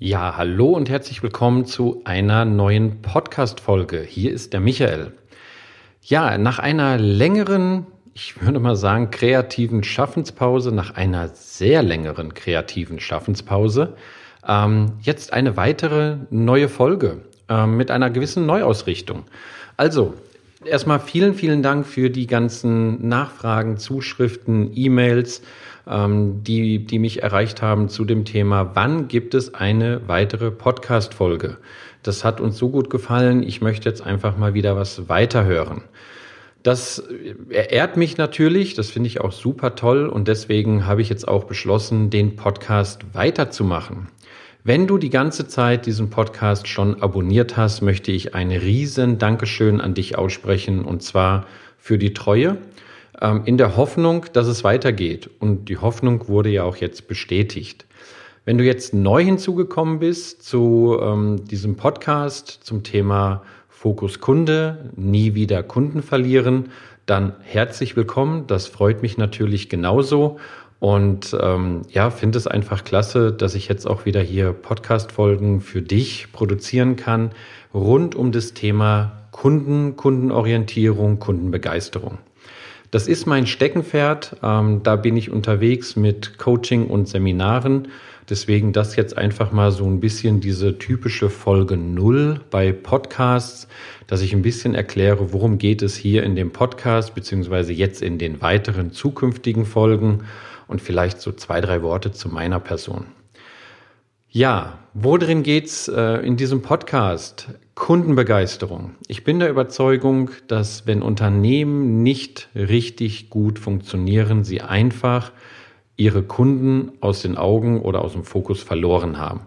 Ja, hallo und herzlich willkommen zu einer neuen Podcast-Folge. Hier ist der Michael. Ja, nach einer längeren, ich würde mal sagen, kreativen Schaffenspause, nach einer sehr längeren kreativen Schaffenspause, ähm, jetzt eine weitere neue Folge ähm, mit einer gewissen Neuausrichtung. Also, erstmal vielen, vielen Dank für die ganzen Nachfragen, Zuschriften, E-Mails ähm, die, die mich erreicht haben zu dem Thema, wann gibt es eine weitere Podcast-Folge? Das hat uns so gut gefallen. Ich möchte jetzt einfach mal wieder was weiterhören. Das ehrt mich natürlich, das finde ich auch super toll und deswegen habe ich jetzt auch beschlossen, den Podcast weiterzumachen. Wenn du die ganze Zeit diesen Podcast schon abonniert hast, möchte ich ein riesen Dankeschön an dich aussprechen und zwar für die Treue in der Hoffnung, dass es weitergeht. Und die Hoffnung wurde ja auch jetzt bestätigt. Wenn du jetzt neu hinzugekommen bist zu ähm, diesem Podcast zum Thema Fokus Kunde, nie wieder Kunden verlieren, dann herzlich willkommen. Das freut mich natürlich genauso. Und ähm, ja, finde es einfach klasse, dass ich jetzt auch wieder hier Podcast-Folgen für dich produzieren kann, rund um das Thema Kunden, Kundenorientierung, Kundenbegeisterung. Das ist mein Steckenpferd. Ähm, da bin ich unterwegs mit Coaching und Seminaren. Deswegen das jetzt einfach mal so ein bisschen diese typische Folge Null bei Podcasts, dass ich ein bisschen erkläre, worum geht es hier in dem Podcast, beziehungsweise jetzt in den weiteren zukünftigen Folgen und vielleicht so zwei, drei Worte zu meiner Person. Ja, worin geht's äh, in diesem Podcast? Kundenbegeisterung. Ich bin der Überzeugung, dass wenn Unternehmen nicht richtig gut funktionieren, sie einfach ihre Kunden aus den Augen oder aus dem Fokus verloren haben.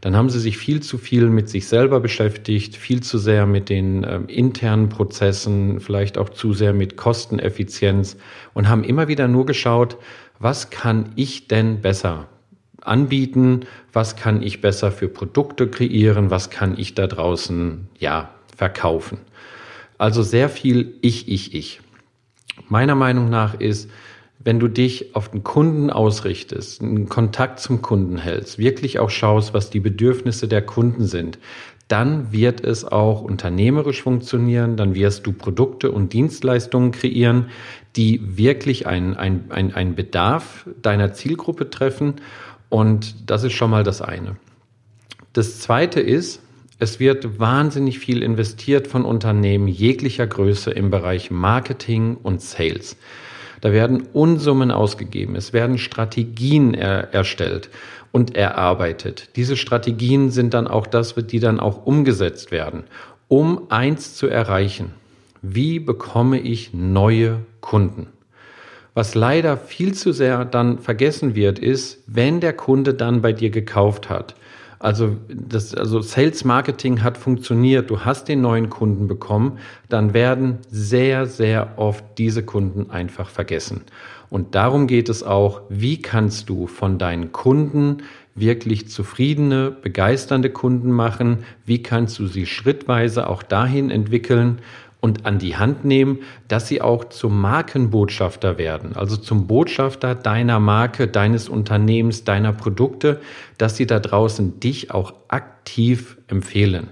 Dann haben sie sich viel zu viel mit sich selber beschäftigt, viel zu sehr mit den äh, internen Prozessen, vielleicht auch zu sehr mit Kosteneffizienz und haben immer wieder nur geschaut, was kann ich denn besser? Anbieten, was kann ich besser für Produkte kreieren, was kann ich da draußen ja verkaufen. Also sehr viel ich, ich, ich. Meiner Meinung nach ist, wenn du dich auf den Kunden ausrichtest, einen Kontakt zum Kunden hältst, wirklich auch schaust, was die Bedürfnisse der Kunden sind, dann wird es auch unternehmerisch funktionieren, dann wirst du Produkte und Dienstleistungen kreieren, die wirklich einen ein, ein Bedarf deiner Zielgruppe treffen und das ist schon mal das eine. Das zweite ist, es wird wahnsinnig viel investiert von Unternehmen jeglicher Größe im Bereich Marketing und Sales. Da werden Unsummen ausgegeben, es werden Strategien er erstellt und erarbeitet. Diese Strategien sind dann auch das, die dann auch umgesetzt werden, um eins zu erreichen. Wie bekomme ich neue Kunden? Was leider viel zu sehr dann vergessen wird, ist, wenn der Kunde dann bei dir gekauft hat. Also, das, also Sales Marketing hat funktioniert, du hast den neuen Kunden bekommen, dann werden sehr, sehr oft diese Kunden einfach vergessen. Und darum geht es auch, wie kannst du von deinen Kunden wirklich zufriedene, begeisternde Kunden machen? Wie kannst du sie schrittweise auch dahin entwickeln, und an die Hand nehmen, dass sie auch zum Markenbotschafter werden, also zum Botschafter deiner Marke, deines Unternehmens, deiner Produkte, dass sie da draußen dich auch aktiv empfehlen.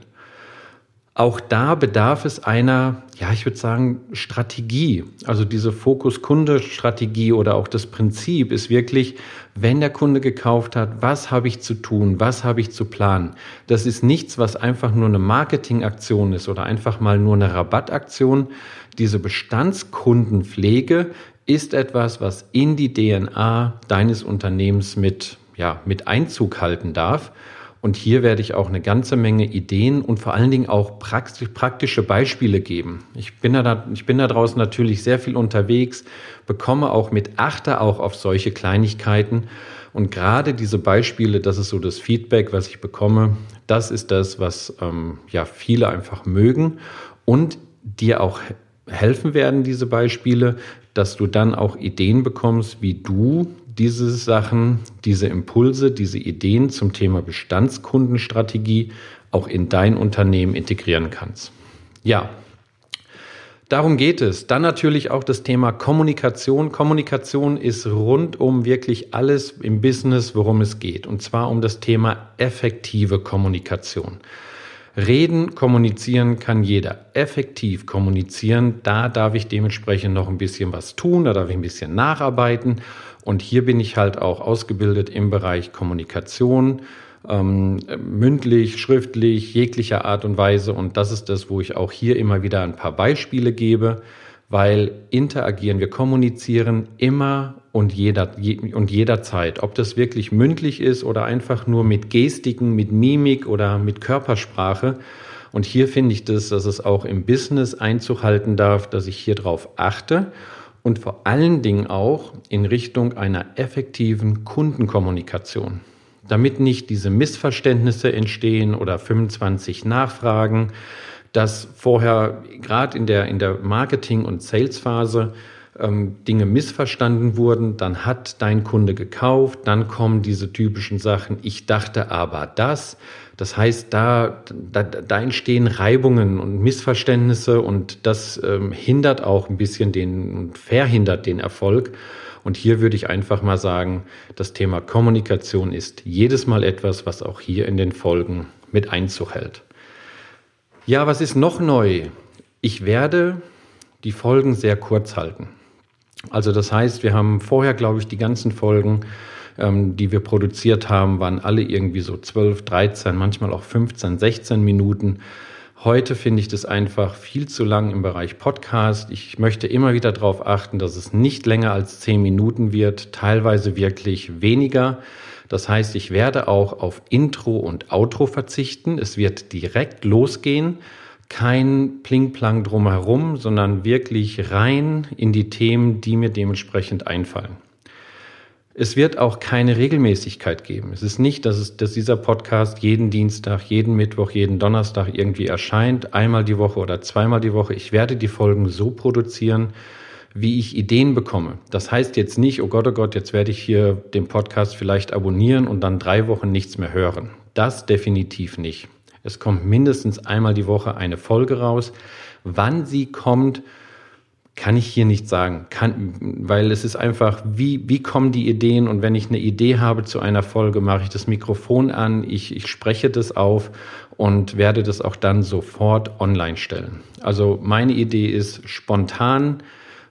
Auch da bedarf es einer, ja, ich würde sagen, Strategie. Also diese Fokus-Kunde-Strategie oder auch das Prinzip ist wirklich, wenn der Kunde gekauft hat, was habe ich zu tun, was habe ich zu planen. Das ist nichts, was einfach nur eine Marketingaktion ist oder einfach mal nur eine Rabattaktion. Diese Bestandskundenpflege ist etwas, was in die DNA deines Unternehmens mit, ja, mit Einzug halten darf. Und hier werde ich auch eine ganze Menge Ideen und vor allen Dingen auch praktische Beispiele geben. Ich bin da, ich bin da draußen natürlich sehr viel unterwegs, bekomme auch mit Achter auch auf solche Kleinigkeiten. Und gerade diese Beispiele, das ist so das Feedback, was ich bekomme, das ist das, was ähm, ja viele einfach mögen und dir auch helfen werden, diese Beispiele, dass du dann auch Ideen bekommst, wie du diese Sachen, diese Impulse, diese Ideen zum Thema Bestandskundenstrategie auch in dein Unternehmen integrieren kannst. Ja, Darum geht es. Dann natürlich auch das Thema Kommunikation. Kommunikation ist rundum wirklich alles im Business, worum es geht. Und zwar um das Thema effektive Kommunikation. Reden, kommunizieren kann jeder. Effektiv kommunizieren, da darf ich dementsprechend noch ein bisschen was tun, da darf ich ein bisschen nacharbeiten. Und hier bin ich halt auch ausgebildet im Bereich Kommunikation, ähm, mündlich, schriftlich, jeglicher Art und Weise. Und das ist das, wo ich auch hier immer wieder ein paar Beispiele gebe, weil interagieren, wir kommunizieren immer und, jeder, je, und jederzeit. Ob das wirklich mündlich ist oder einfach nur mit Gestiken, mit Mimik oder mit Körpersprache. Und hier finde ich das, dass es auch im Business Einzug halten darf, dass ich hier drauf achte und vor allen Dingen auch in Richtung einer effektiven Kundenkommunikation. Damit nicht diese Missverständnisse entstehen oder 25 Nachfragen, dass vorher gerade in der, in der Marketing- und Sales-Phase ähm, Dinge missverstanden wurden, dann hat dein Kunde gekauft, dann kommen diese typischen Sachen, ich dachte aber das. Das heißt, da, da, da entstehen Reibungen und Missverständnisse und das ähm, hindert auch ein bisschen den, verhindert den Erfolg. Und hier würde ich einfach mal sagen, das Thema Kommunikation ist jedes Mal etwas, was auch hier in den Folgen mit Einzug hält. Ja, was ist noch neu? Ich werde die Folgen sehr kurz halten. Also das heißt, wir haben vorher, glaube ich, die ganzen Folgen, ähm, die wir produziert haben, waren alle irgendwie so 12, 13, manchmal auch 15, 16 Minuten. Heute finde ich das einfach viel zu lang im Bereich Podcast. Ich möchte immer wieder darauf achten, dass es nicht länger als zehn Minuten wird, teilweise wirklich weniger. Das heißt, ich werde auch auf Intro und Outro verzichten. Es wird direkt losgehen. Kein Plingplang drumherum, sondern wirklich rein in die Themen, die mir dementsprechend einfallen. Es wird auch keine Regelmäßigkeit geben. Es ist nicht, dass, es, dass dieser Podcast jeden Dienstag, jeden Mittwoch, jeden Donnerstag irgendwie erscheint, einmal die Woche oder zweimal die Woche. Ich werde die Folgen so produzieren, wie ich Ideen bekomme. Das heißt jetzt nicht, oh Gott, oh Gott, jetzt werde ich hier den Podcast vielleicht abonnieren und dann drei Wochen nichts mehr hören. Das definitiv nicht. Es kommt mindestens einmal die Woche eine Folge raus. Wann sie kommt, kann ich hier nicht sagen, kann, weil es ist einfach, wie, wie kommen die Ideen und wenn ich eine Idee habe zu einer Folge, mache ich das Mikrofon an, ich, ich spreche das auf und werde das auch dann sofort online stellen. Also meine Idee ist spontan,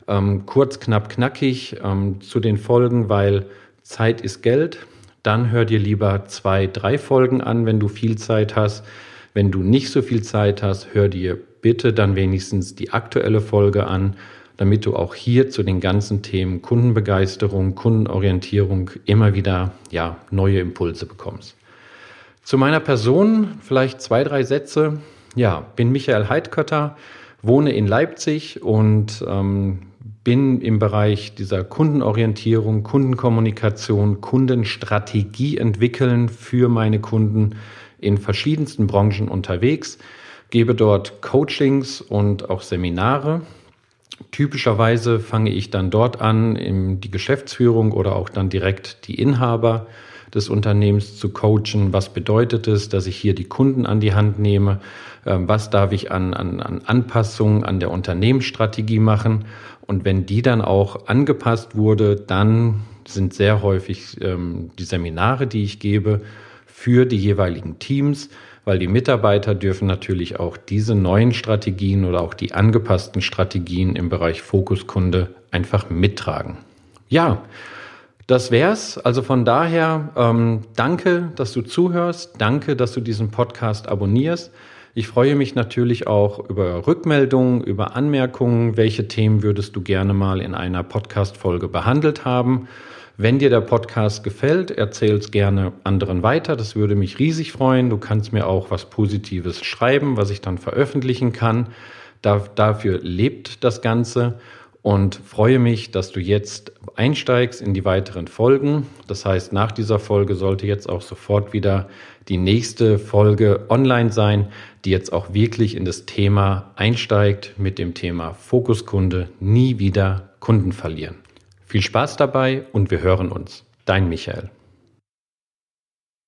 ähm, kurz, knapp, knackig ähm, zu den Folgen, weil Zeit ist Geld. Dann hör dir lieber zwei, drei Folgen an, wenn du viel Zeit hast. Wenn du nicht so viel Zeit hast, hör dir bitte dann wenigstens die aktuelle Folge an, damit du auch hier zu den ganzen Themen Kundenbegeisterung, Kundenorientierung immer wieder ja, neue Impulse bekommst. Zu meiner Person vielleicht zwei, drei Sätze. Ja, bin Michael Heidkötter, wohne in Leipzig und ähm, bin im Bereich dieser Kundenorientierung, Kundenkommunikation, Kundenstrategie entwickeln für meine Kunden in verschiedensten Branchen unterwegs gebe dort Coachings und auch Seminare. Typischerweise fange ich dann dort an, die Geschäftsführung oder auch dann direkt die Inhaber des Unternehmens zu coachen. Was bedeutet es, dass ich hier die Kunden an die Hand nehme? Ähm, was darf ich an, an, an Anpassungen an der Unternehmensstrategie machen? Und wenn die dann auch angepasst wurde, dann sind sehr häufig ähm, die Seminare, die ich gebe, für die jeweiligen Teams weil die Mitarbeiter dürfen natürlich auch diese neuen Strategien oder auch die angepassten Strategien im Bereich Fokuskunde einfach mittragen. Ja, das wär's. Also von daher ähm, danke, dass du zuhörst. Danke, dass du diesen Podcast abonnierst. Ich freue mich natürlich auch über Rückmeldungen, über Anmerkungen. Welche Themen würdest du gerne mal in einer Podcast-Folge behandelt haben? Wenn dir der Podcast gefällt, erzähl es gerne anderen weiter. Das würde mich riesig freuen. Du kannst mir auch was Positives schreiben, was ich dann veröffentlichen kann. Da, dafür lebt das Ganze und freue mich, dass du jetzt einsteigst in die weiteren Folgen. Das heißt, nach dieser Folge sollte jetzt auch sofort wieder die nächste Folge online sein, die jetzt auch wirklich in das Thema einsteigt mit dem Thema Fokuskunde, nie wieder Kunden verlieren. Viel Spaß dabei und wir hören uns. Dein Michael.